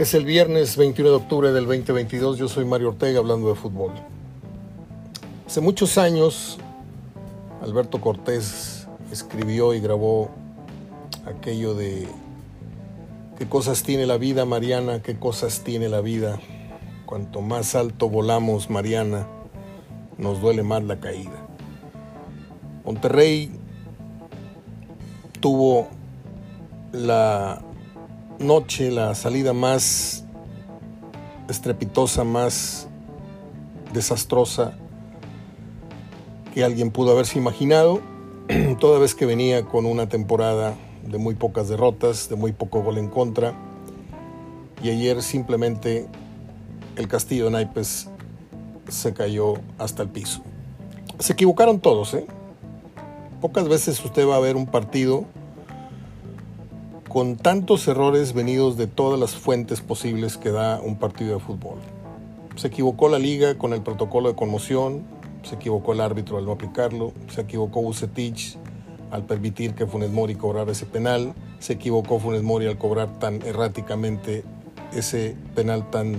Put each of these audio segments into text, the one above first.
Es el viernes 21 de octubre del 2022. Yo soy Mario Ortega hablando de fútbol. Hace muchos años, Alberto Cortés escribió y grabó aquello de qué cosas tiene la vida, Mariana, qué cosas tiene la vida. Cuanto más alto volamos, Mariana, nos duele más la caída. Monterrey tuvo la noche, la salida más estrepitosa, más desastrosa que alguien pudo haberse imaginado, toda vez que venía con una temporada de muy pocas derrotas, de muy poco gol en contra, y ayer simplemente el castillo de naipes se cayó hasta el piso. Se equivocaron todos, ¿eh? Pocas veces usted va a ver un partido con tantos errores venidos de todas las fuentes posibles que da un partido de fútbol. Se equivocó la liga con el protocolo de conmoción, se equivocó el árbitro al no aplicarlo, se equivocó Bucetich al permitir que Funes Mori cobrara ese penal, se equivocó Funes Mori al cobrar tan erráticamente ese penal tan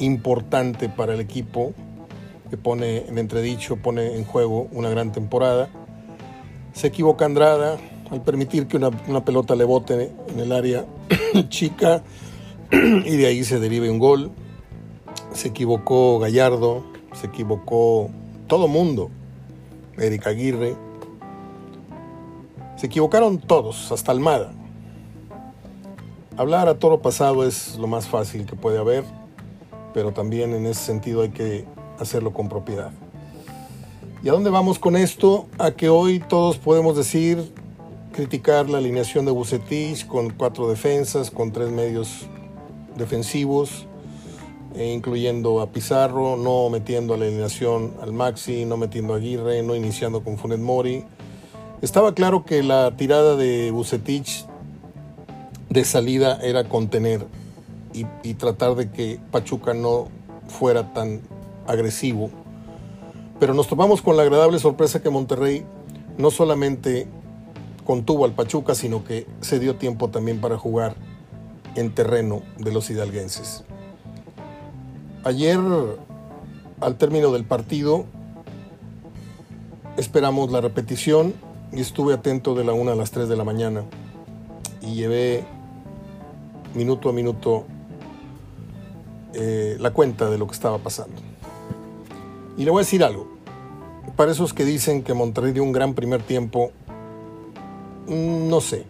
importante para el equipo que pone en entredicho, pone en juego una gran temporada. Se equivoca Andrada al permitir que una, pelota le bote en el área chica y de ahí se derive un gol. Se equivocó Gallardo, se equivocó todo mundo, Erika Aguirre. Se equivocaron todos, hasta Almada. Hablar a toro pasado es lo más fácil que puede haber, pero también en ese sentido hay que hacerlo con propiedad. ¿Y a dónde vamos con esto? A que hoy todos podemos decir criticar la alineación de Bucetich con cuatro defensas, con tres medios defensivos, eh, incluyendo a Pizarro, no metiendo a la alineación al Maxi, no metiendo a Aguirre, no iniciando con Funet Mori. Estaba claro que la tirada de Bucetich de salida era contener y, y tratar de que Pachuca no fuera tan agresivo. Pero nos topamos con la agradable sorpresa que Monterrey no solamente contuvo al Pachuca, sino que se dio tiempo también para jugar en terreno de los hidalguenses. Ayer, al término del partido, esperamos la repetición y estuve atento de la 1 a las 3 de la mañana y llevé minuto a minuto eh, la cuenta de lo que estaba pasando. Y le voy a decir algo. Para esos que dicen que Monterrey dio un gran primer tiempo, no sé,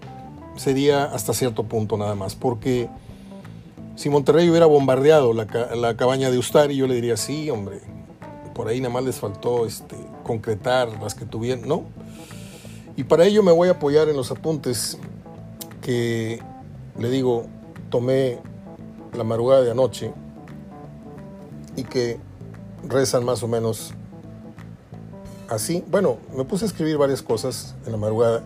sería hasta cierto punto nada más, porque si Monterrey hubiera bombardeado la, cabaña de Ustari, yo le diría, sí, hombre, por ahí nada más les faltó este, concretar las que tuvieron, ¿no? Y para ello me voy a apoyar en los apuntes que, le digo, tomé la madrugada de anoche y que rezan más o menos así. Bueno, me puse a escribir varias cosas en la madrugada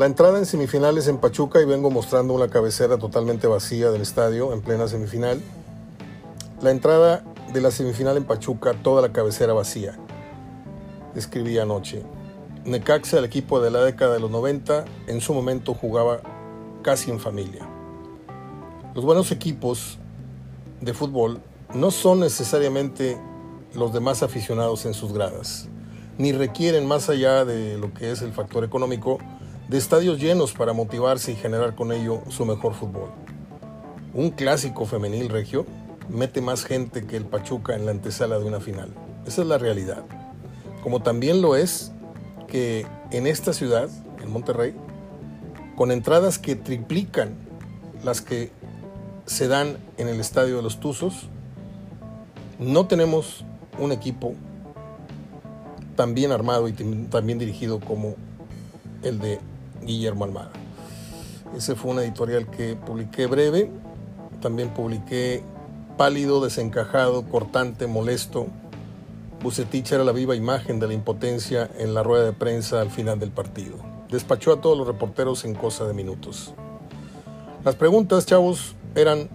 la entrada en semifinales en Pachuca y vengo mostrando una cabecera totalmente vacía del estadio en plena semifinal. La entrada de la semifinal en Pachuca, toda la cabecera vacía. Escribí anoche. Necaxa, el equipo de la década de los 90, en su momento jugaba casi en familia. Los buenos equipos de fútbol no son necesariamente los demás aficionados en sus gradas, ni requieren más allá de lo que es el factor económico, de estadios llenos para motivarse y generar con ello su mejor fútbol. Un clásico femenil regio mete más gente que el Pachuca en la antesala de una final. Esa es la realidad. Como también lo es que en esta ciudad, en Monterrey, con entradas que triplican las que se dan en el estadio de los Tuzos, no tenemos un equipo tan bien armado y tan bien dirigido como el de Guillermo Almada. Ese fue un editorial que publiqué breve, también publiqué pálido, desencajado, cortante, molesto. Bucetich era la viva imagen de la impotencia en la rueda de prensa al final del partido. Despachó a todos los reporteros en cosa de minutos. Las preguntas, chavos, eran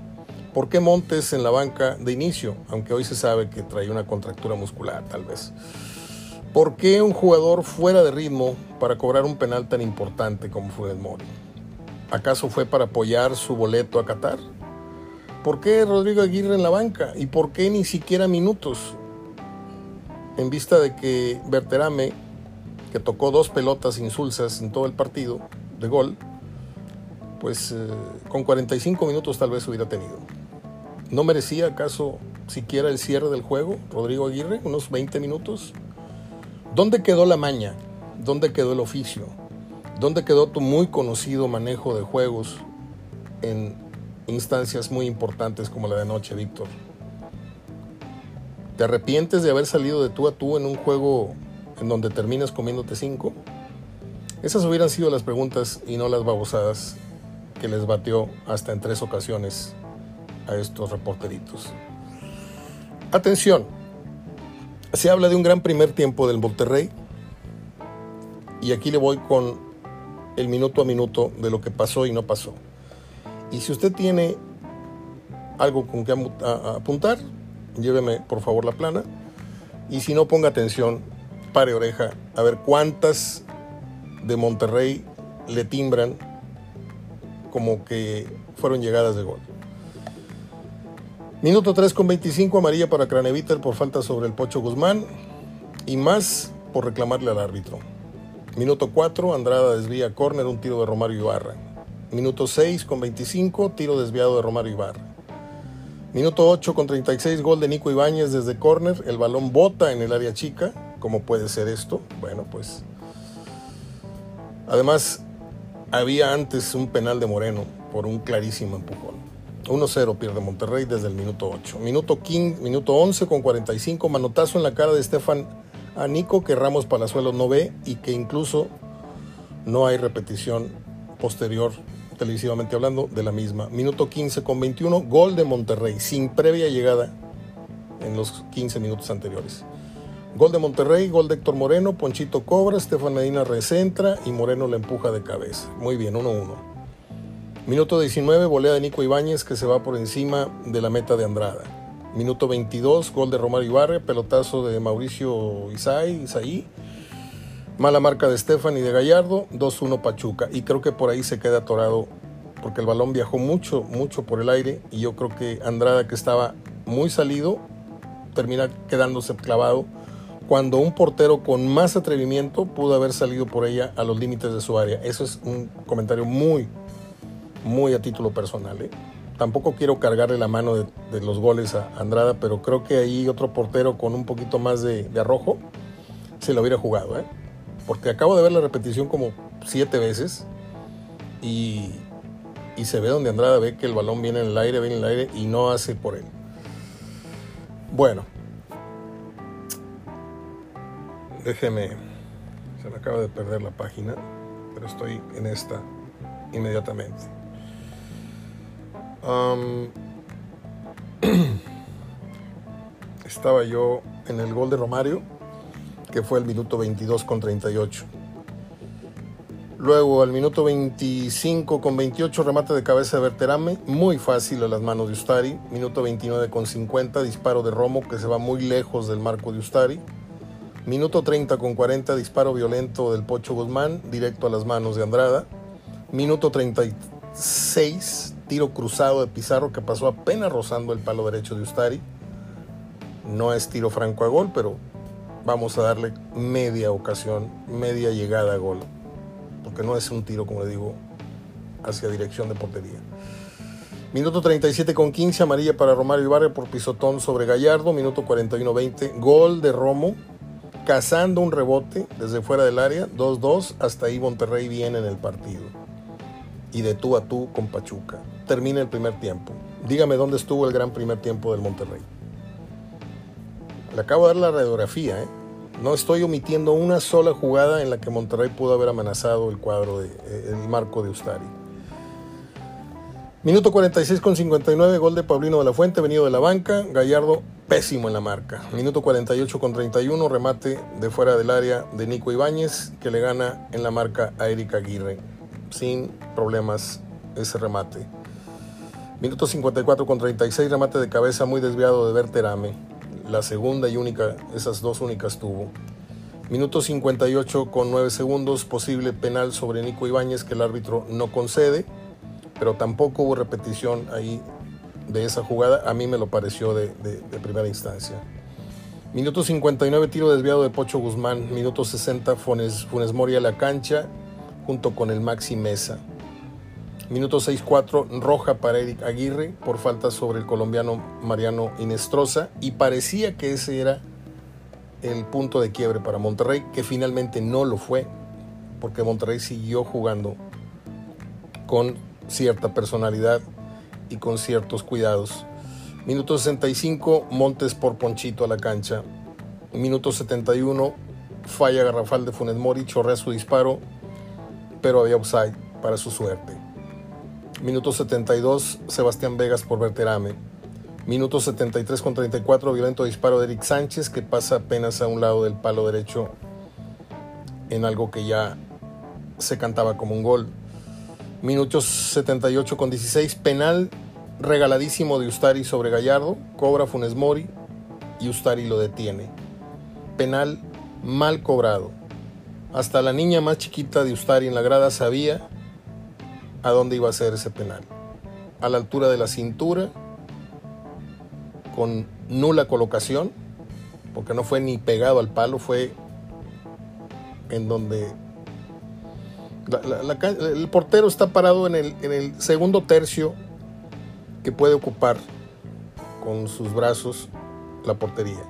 ¿por qué Montes en la banca de inicio? Aunque hoy se sabe que trae una contractura muscular, tal vez. ¿Por qué un jugador fuera de ritmo para cobrar un penal tan importante como fue el Mori? ¿Acaso fue para apoyar su boleto a Qatar? ¿Por qué Rodrigo Aguirre en la banca? ¿Y por qué ni siquiera minutos? En vista de que Berterame, que tocó dos pelotas insulsas en todo el partido de gol, pues eh, con 45 minutos tal vez hubiera tenido. ¿No merecía acaso siquiera el cierre del juego, Rodrigo Aguirre? ¿Unos 20 minutos? ¿Dónde quedó la maña? ¿Dónde quedó el oficio? ¿Dónde quedó tu muy conocido manejo de juegos en instancias muy importantes como la de anoche, Víctor? ¿Te arrepientes de haber salido de tú a tú en un juego en donde terminas comiéndote cinco? Esas hubieran sido las preguntas y no las babosadas que les batió hasta en tres ocasiones a estos reporteritos. Atención, se habla de un gran primer tiempo del Monterrey y aquí le voy con el minuto a minuto de lo que pasó y no pasó. Y si usted tiene algo con que apuntar, lléveme por favor la plana. Y si no, ponga atención, pare oreja, a ver cuántas de Monterrey le timbran como que fueron llegadas de gol. Minuto 3 con 25, amarilla para Craneviter por falta sobre el Pocho Guzmán y más por reclamarle al árbitro. Minuto 4, Andrada desvía córner, un tiro de Romario Ibarra. Minuto 6 con 25, tiro desviado de Romario Ibarra. Minuto 8 con 36, gol de Nico Ibáñez desde córner. El balón bota en el área chica. ¿Cómo puede ser esto? Bueno, pues. Además, había antes un penal de Moreno por un clarísimo empujón. 1-0 pierde Monterrey desde el minuto 8. Minuto, 15, minuto 11 con 45, manotazo en la cara de Estefan a Nico que Ramos Palazuelos no ve y que incluso no hay repetición posterior televisivamente hablando de la misma. Minuto 15 con 21, gol de Monterrey sin previa llegada en los 15 minutos anteriores. Gol de Monterrey, gol de Héctor Moreno, Ponchito cobra, Estefan Medina recentra y Moreno le empuja de cabeza. Muy bien, 1-1. Minuto 19, volea de Nico Ibáñez que se va por encima de la meta de Andrada. Minuto 22, gol de Romario Ibarre, pelotazo de Mauricio Isai, Isaí. Mala marca de Estefan y de Gallardo, 2-1 Pachuca. Y creo que por ahí se queda atorado porque el balón viajó mucho, mucho por el aire y yo creo que Andrada que estaba muy salido termina quedándose clavado cuando un portero con más atrevimiento pudo haber salido por ella a los límites de su área. Eso es un comentario muy, muy a título personal. ¿eh? Tampoco quiero cargarle la mano de, los goles a Andrada, pero creo que ahí otro portero con un poquito más de, arrojo se lo hubiera jugado. ¿eh? Porque acabo de ver la repetición como siete veces y, y se ve donde Andrada ve que el balón viene en el aire, viene en el aire y no hace por él. Bueno, déjeme, se me acaba de perder la página, pero estoy en esta inmediatamente. estaba yo en el gol de Romario, que fue el minuto 22 con 38. Luego al minuto 25 con 28 remate de cabeza de Berterame, muy fácil a las manos de Ustari. Minuto 29 con 50 disparo de Romo que se va muy lejos del marco de Ustari. Minuto 30 con 40 disparo violento del Pocho Guzmán directo a las manos de Andrada. Minuto 36 tiro cruzado de Pizarro que pasó apenas rozando el palo derecho de Ustari. No es tiro franco a gol, pero vamos a darle media ocasión, media llegada a gol. Porque no es un tiro, como le digo, hacia dirección de portería. Minuto 37 con 15, amarilla para Romario Ibarre por pisotón sobre Gallardo. Minuto 41-20, gol de Romo, cazando un rebote desde fuera del área. 2-2, hasta ahí Monterrey viene en el partido. Y de tú a tú con Pachuca termina el primer tiempo. Dígame dónde estuvo el gran primer tiempo del Monterrey. Le acabo de dar la radiografía, ¿eh? No estoy omitiendo una sola jugada en la que Monterrey pudo haber amenazado el cuadro, de, eh, el marco de Ustari. Minuto 46 con 59, gol de Paulino de la Fuente, venido de la banca. Gallardo pésimo en la marca. Minuto 48 con 31, remate de fuera del área de Nico Ibáñez, que le gana en la marca a Erika Aguirre. Sin problemas ese remate. Minuto 54 con 36, remate de cabeza muy desviado de Berterame. La segunda y única, esas dos únicas tuvo. Minuto 58 con 9 segundos, posible penal sobre Nico Ibáñez que el árbitro no concede. pero tampoco hubo repetición ahí de esa jugada. A mí me lo pareció de, primera instancia. Minuto 59, tiro desviado de Pocho Guzmán. Minuto 60, Funes, Funes Mori a la cancha junto con el Maxi Mesa. Minuto 6-4, roja para Eric Aguirre por falta sobre el colombiano Mariano Inestrosa. Y parecía que ese era el punto de quiebre para Monterrey, que finalmente no lo fue, porque Monterrey siguió jugando con cierta personalidad y con ciertos cuidados. Minuto 65, Montes por Ponchito a la cancha. Minuto 71, falla garrafal de Funes Mori, chorrea su disparo, pero había upside para su suerte. Minuto 72, Sebastián Vegas por Berterame. Minuto 73 con 34, violento disparo de Eric Sánchez que pasa apenas a un lado del palo derecho en algo que ya se cantaba como un gol. Minuto 78 con 16, penal regaladísimo de Ustari sobre Gallardo, cobra Funes Mori y Ustari lo detiene. Penal mal cobrado. Hasta la niña más chiquita de Ustari en la grada sabía a dónde iba a ser ese penal. A la altura de la cintura, con nula colocación, porque no fue ni pegado al palo, fue en donde el portero está parado en el, en el segundo tercio que puede ocupar con sus brazos la portería.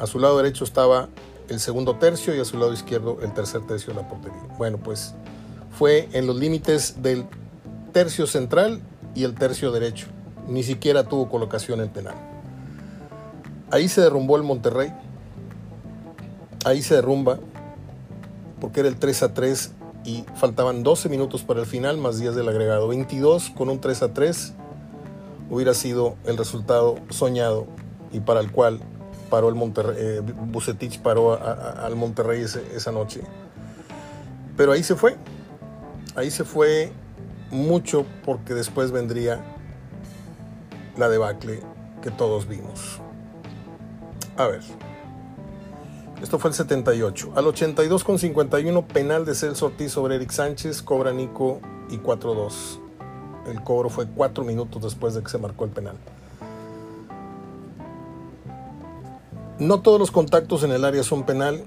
A su lado derecho estaba el segundo tercio y a su lado izquierdo el tercer tercio de la portería. Bueno, pues fue en los límites del tercio central y el tercio derecho. Ni siquiera tuvo colocación en penal. Ahí se derrumbó el Monterrey. Ahí se derrumba porque era el 3 a 3 y faltaban 12 minutos para el final más 10 del agregado. 22 con un 3 a 3 hubiera sido el resultado soñado y para el cual paró el Monterrey, eh, Bucetich paró al Monterrey esa noche. Pero ahí se fue, ahí se fue mucho porque después vendría la debacle que todos vimos. A ver. Esto fue el 78. Al 82 con 51, penal de Celso Ortiz sobre Eric Sánchez, cobra Nico y 4-2. El cobro fue 4 minutos después de que se marcó el penal. No todos los contactos en el área son penal,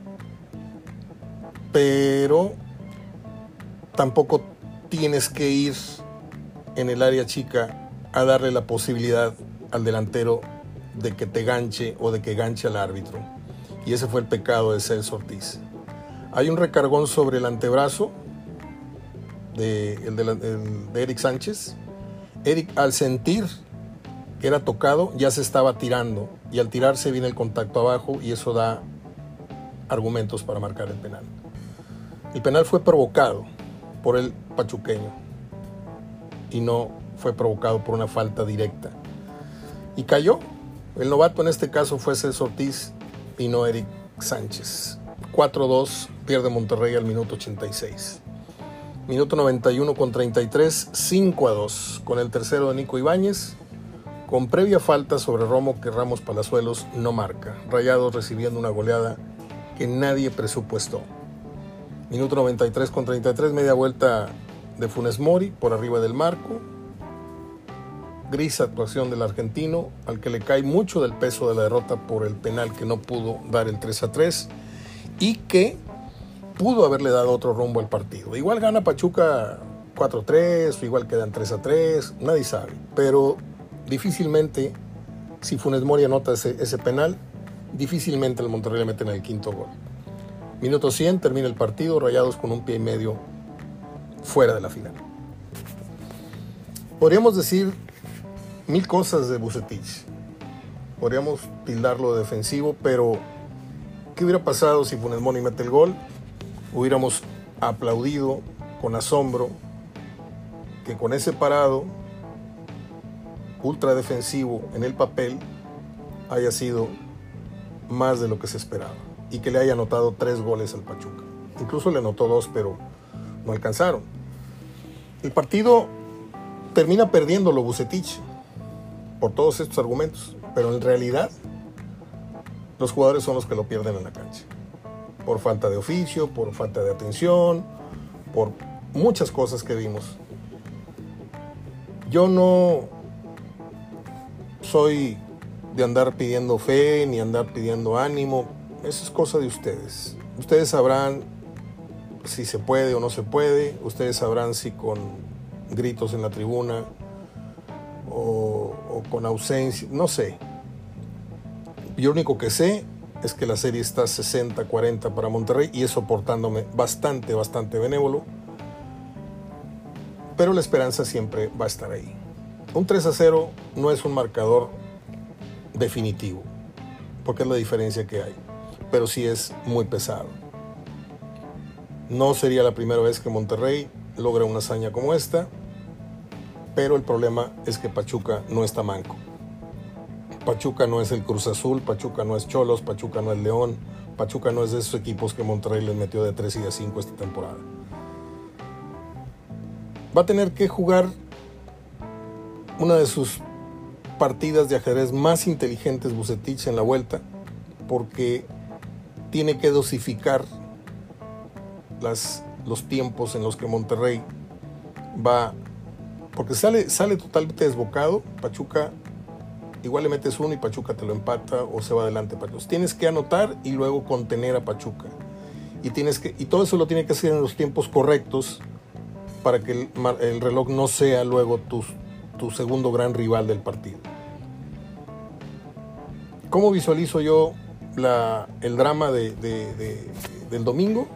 pero tampoco tienes que ir en el área chica a darle la posibilidad al delantero de que te ganche o de que ganche al árbitro. Y ese fue el pecado de Celso Ortiz. Hay un recargón sobre el antebrazo de, de, Eric Sánchez. Eric al sentir que era tocado ya se estaba tirando y al tirarse viene el contacto abajo y eso da argumentos para marcar el penal. El penal fue provocado por el pachuqueño y no fue provocado por una falta directa. Y cayó. El novato en este caso fue Celso Ortiz y no Eric Sánchez. 4-2, pierde Monterrey al minuto 86. Minuto 91 con 33, 5 a 2, con el tercero de Nico Ibáñez, con previa falta sobre Romo que Ramos Palazuelos no marca. Rayados recibiendo una goleada que nadie presupuestó. Minuto 93 con 33, media vuelta de Funes Mori por arriba del marco. Gris actuación del argentino, al que le cae mucho del peso de la derrota por el penal que no pudo dar el 3 a 3 y que pudo haberle dado otro rumbo al partido. Igual gana Pachuca 4-3, igual quedan 3 a 3, nadie sabe. Pero difícilmente, si Funes Mori anota ese, ese penal, difícilmente el Monterrey le mete en el quinto gol. Minuto 100, termina el partido, rayados con un pie y medio fuera de la final. Podríamos decir mil cosas de Bucetich. Podríamos tildarlo de defensivo, pero ¿qué hubiera pasado si Funes Mori mete el gol? Hubiéramos aplaudido con asombro que con ese parado ultra defensivo en el papel haya sido más de lo que se esperaba y que le haya anotado tres goles al Pachuca. Incluso le anotó dos, pero no alcanzaron. El partido termina perdiendo Bucetich por todos estos argumentos, pero en realidad los jugadores son los que lo pierden en la cancha. Por falta de oficio, por falta de atención, por muchas cosas que vimos. Yo no soy de andar pidiendo fe ni andar pidiendo ánimo. Eso es cosa de ustedes. Ustedes sabrán si se puede o no se puede. Ustedes sabrán si con gritos en la tribuna o, con ausencia. No sé. Yo único que sé es que la serie está 60-40 para Monterrey y eso portándome bastante, bastante benévolo. Pero la esperanza siempre va a estar ahí. Un 3 a 0 no es un marcador definitivo, porque es la diferencia que hay, pero sí es muy pesado. No sería la primera vez que Monterrey logra una hazaña como esta, pero el problema es que Pachuca no está manco. Pachuca no es el Cruz Azul, Pachuca no es Cholos, Pachuca no es León, Pachuca no es de esos equipos que Monterrey les metió de 3 y de 5 esta temporada. Va a tener que jugar una de sus partidas de ajedrez más inteligentes Bucetich en la vuelta, porque tiene que dosificar los tiempos en los que Monterrey va, porque sale, sale totalmente desbocado, Pachuca igual le metes uno y Pachuca te lo empata o se va adelante Pachuca. Tienes que anotar y luego contener a Pachuca. Y, tienes que, y todo eso lo tiene que hacer en los tiempos correctos para que el, el reloj no sea luego tu, tu segundo gran rival del partido. ¿Cómo visualizo yo el drama de, de, de, del domingo?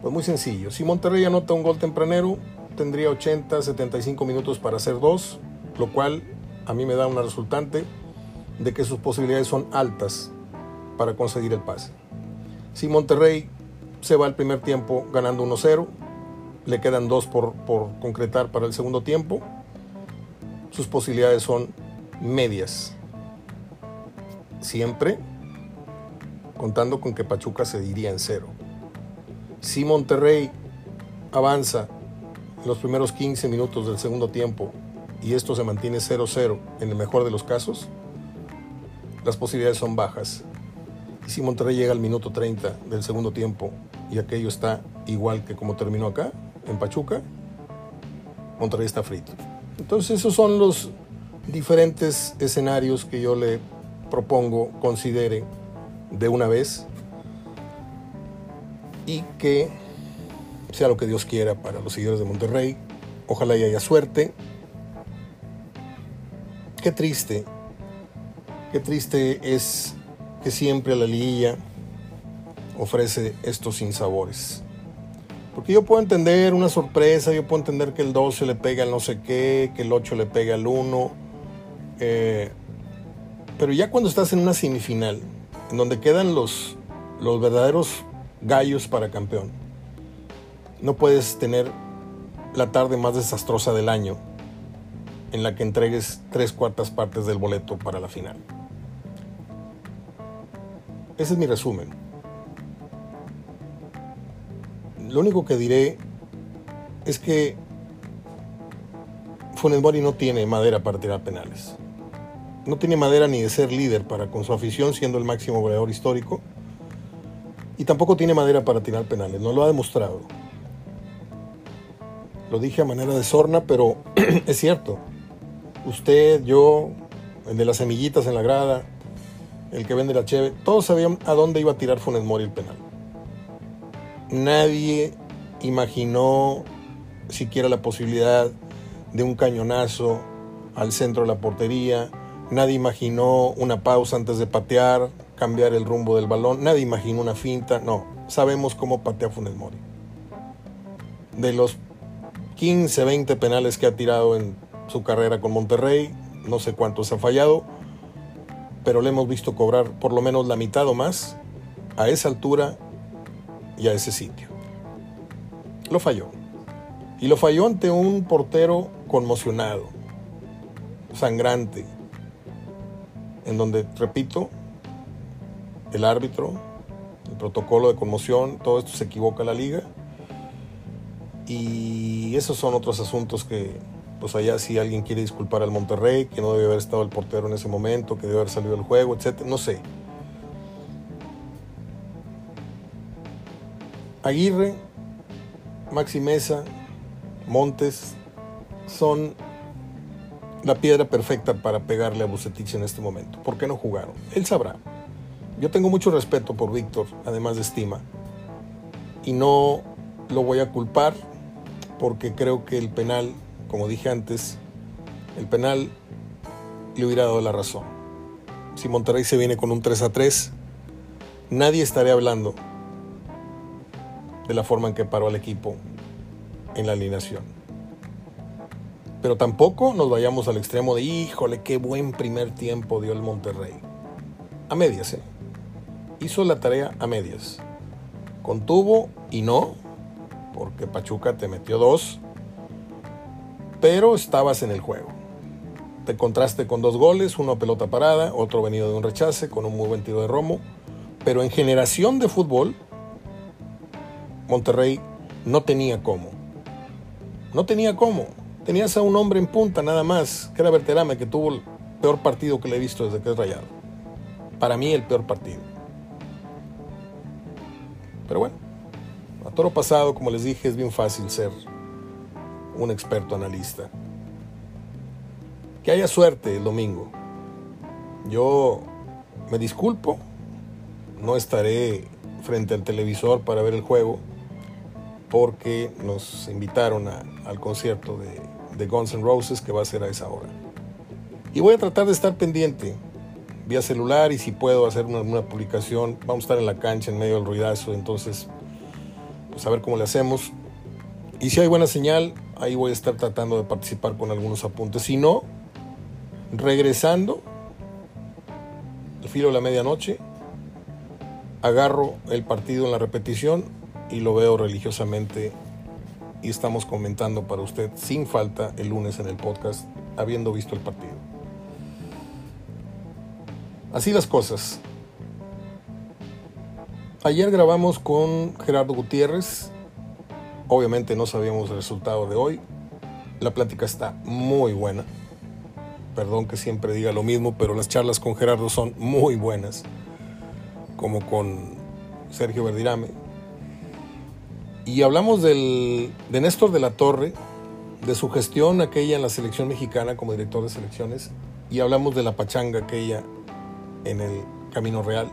Pues muy sencillo. Si Monterrey anota un gol tempranero, tendría 80, 75 minutos para hacer dos, lo cual a mí me da una resultante de que sus posibilidades son altas para conseguir el pase. Si Monterrey se va al primer tiempo ganando 1-0, le quedan dos por, concretar para el segundo tiempo, sus posibilidades son medias. Siempre contando con que Pachuca se diría en cero. Si Monterrey avanza en los primeros 15 minutos del segundo tiempo y esto se mantiene 0-0 en el mejor de los casos, las posibilidades son bajas. Y si Monterrey llega al minuto 30 del segundo tiempo y aquello está igual que como terminó acá, en Pachuca, Monterrey está frito. Entonces esos son los diferentes escenarios que yo le propongo, considere de una vez y que sea lo que Dios quiera para los seguidores de Monterrey. Ojalá haya suerte. Qué triste, qué triste es que siempre la liguilla ofrece estos sinsabores. Porque yo puedo entender una sorpresa, yo puedo entender que el 12 le pega al no sé qué, que el 8 le pega al 1. Eh, pero ya cuando estás en una semifinal, en donde quedan los, los verdaderos gallos para campeón, no puedes tener la tarde más desastrosa del año en la que entregues tres cuartas partes del boleto para la final. Ese es mi resumen. Lo único que diré es que Funes Mori no tiene madera para tirar penales. No tiene madera ni de ser líder para con su afición siendo el máximo goleador histórico. Y tampoco tiene madera para tirar penales, no lo ha demostrado. Lo dije a manera de sorna, pero es cierto usted, yo, el de las semillitas en la grada, el que vende la cheve, todos sabían a dónde iba a tirar Funes Mori el penal. Nadie imaginó siquiera la posibilidad de un cañonazo al centro de la portería. Nadie imaginó una pausa antes de patear, cambiar el rumbo del balón. Nadie imaginó una finta. No, sabemos cómo patea Funes Mori. De los 15, 20 penales que ha tirado en su carrera con Monterrey, no sé cuántos ha fallado, pero le hemos visto cobrar por lo menos la mitad o más a esa altura y a ese sitio. Lo falló. Y lo falló ante un portero conmocionado, sangrante, en donde, repito, el árbitro, el protocolo de conmoción, todo esto se equivoca la liga. Y esos son otros asuntos que pues allá si alguien quiere disculpar al Monterrey, que no debe haber estado el portero en ese momento, que debe haber salido del juego, etc. No sé. Aguirre, Maxi Mesa, Montes son la piedra perfecta para pegarle a Bucetich en este momento. ¿Por qué no jugaron? Él sabrá. Yo tengo mucho respeto por Víctor, además de estima, y no lo voy a culpar porque creo que el penal, como dije antes, el penal le hubiera dado la razón. Si Monterrey se viene con un 3 a 3, nadie estaría hablando de la forma en que paró al equipo en la alineación. Pero tampoco nos vayamos al extremo de, híjole, qué buen primer tiempo dio el Monterrey. A medias, ¿eh? Hizo la tarea a medias. Contuvo y no, porque Pachuca te metió dos, pero estabas en el juego. Te contraste con dos goles, uno pelota parada, otro venido de un rechace, con un muy buen tiro de Romo. Pero en generación de fútbol, Monterrey no tenía cómo. No tenía cómo. Tenías a un hombre en punta nada más, que era Berterame, que tuvo el peor partido que le he visto desde que es rayado. Para mí el peor partido. Pero bueno, a toro pasado, como les dije, es bien fácil ser un experto analista. Que haya suerte el domingo. Yo me disculpo, no estaré frente al televisor para ver el juego porque nos invitaron al concierto de, Guns N' Roses que va a ser a esa hora. Y voy a tratar de estar pendiente vía celular y si puedo hacer una, publicación, vamos a estar en la cancha en medio del ruidazo, entonces pues a ver cómo le hacemos. Y si hay buena señal, ahí voy a estar tratando de participar con algunos apuntes. Si no, regresando, al filo de la medianoche, agarro el partido en la repetición y lo veo religiosamente y estamos comentando para usted sin falta el lunes en el podcast, habiendo visto el partido. Así las cosas. Ayer grabamos con Gerardo Gutiérrez. Obviamente no sabíamos el resultado de hoy. La plática está muy buena. Perdón que siempre diga lo mismo, pero las charlas con Gerardo son muy buenas. Como con Sergio Verdirame, y hablamos de Néstor de la Torre, de su gestión aquella en la selección mexicana como director de selecciones, y hablamos de la pachanga aquella en el Camino Real.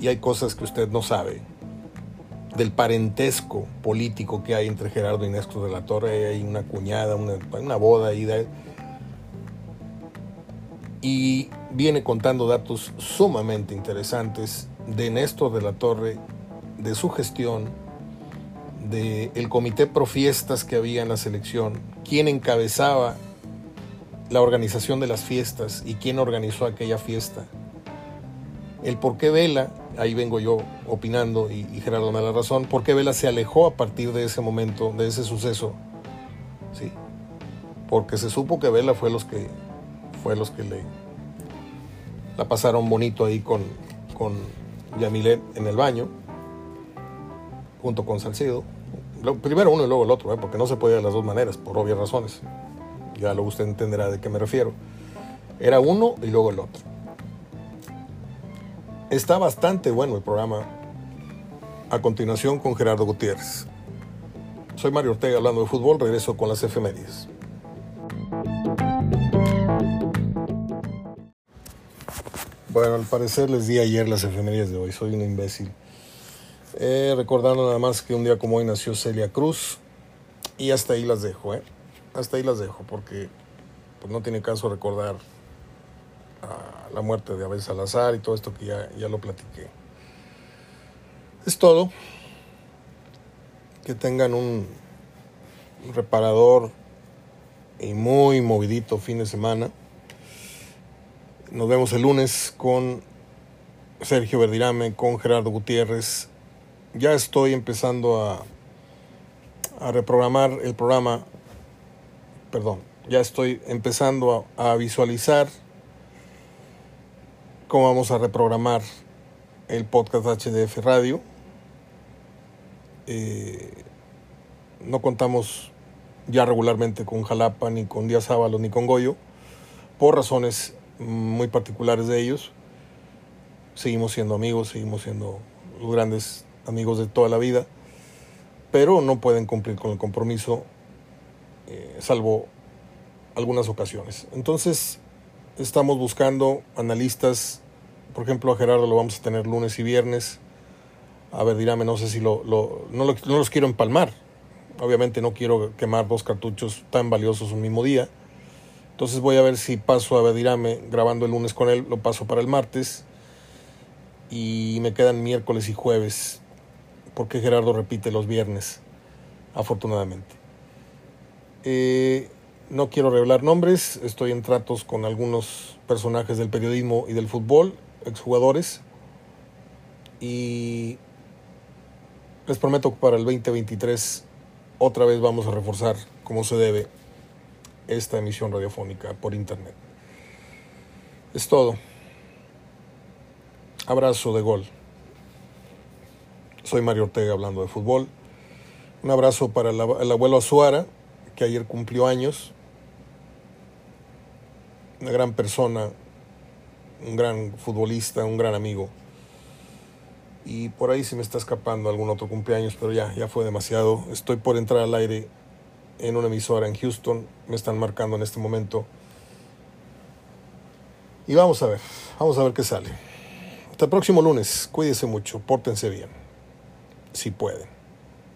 Y hay cosas que usted no sabe, del parentesco político que hay entre Gerardo y Néstor de la Torre, hay una cuñada, una, una boda ahí. De, y viene contando datos sumamente interesantes de Néstor de la Torre de su gestión, del el comité pro fiestas que había en la selección, quién encabezaba la organización de las fiestas y quién organizó aquella fiesta. El por qué Vela, ahí vengo yo opinando y, y Gerardo me da la razón, por qué Vela se alejó a partir de ese momento, de ese suceso. Sí, porque se supo que Vela fue los que fue los que le la pasaron bonito ahí con, con Yamilet en el baño junto con Salcido. Primero uno y luego el otro, ¿eh? porque no se puede de las dos maneras, por obvias razones. Ya lo usted entenderá de qué me refiero. Era uno y luego el otro. Está bastante bueno el programa. A continuación con Gerardo Gutiérrez. Soy Mario Ortega hablando de fútbol, regreso con las efemérides. Bueno, al parecer les di ayer las efemérides de hoy, soy un imbécil. Eh, recordando nada más que un día como hoy nació Celia Cruz. Y hasta ahí las dejo, ¿eh? Hasta ahí las dejo, porque pues, no tiene caso recordar la muerte de Abel Salazar y todo esto que ya, ya lo platiqué. Es todo. Que tengan un reparador y muy movidito fin de semana. Nos vemos el lunes con Sergio Verdirame, con Gerardo Gutiérrez ya estoy empezando a, a reprogramar el programa, perdón, ya estoy empezando a, visualizar cómo vamos a reprogramar el podcast HDF Radio. Eh, no contamos ya regularmente con Jalapa, ni con Díaz Ábalos, ni con Goyo, por razones muy particulares de ellos. Seguimos siendo amigos, seguimos siendo los grandes amigos de toda la vida, pero no pueden cumplir con el compromiso, eh, salvo algunas ocasiones. Entonces, estamos buscando analistas, por ejemplo, a Gerardo lo vamos a tener lunes y viernes. A ver, no sé si lo, lo, no, no los quiero empalmar. Obviamente no quiero quemar dos cartuchos tan valiosos un mismo día. Entonces voy a ver si paso a Bedirame grabando el lunes con él, lo paso para el martes. Y me quedan miércoles y jueves, porque Gerardo repite los viernes, afortunadamente. Eh, no quiero revelar nombres, estoy en tratos con algunos personajes del periodismo y del fútbol, exjugadores. Y les prometo que para el 2023 otra vez vamos a reforzar como se debe esta emisión radiofónica por internet. Es todo. Abrazo de gol. Soy Mario Ortega hablando de fútbol. Un abrazo para el, abuelo Azuara, que ayer cumplió años. Una gran persona, un gran futbolista, un gran amigo. Y por ahí se me está escapando algún otro cumpleaños, pero ya, ya fue demasiado. Estoy por entrar al aire en una emisora en Houston. Me están marcando en este momento. Y vamos a ver, vamos a ver qué sale. Hasta el próximo lunes. Cuídense mucho, pórtense bien, si pueden.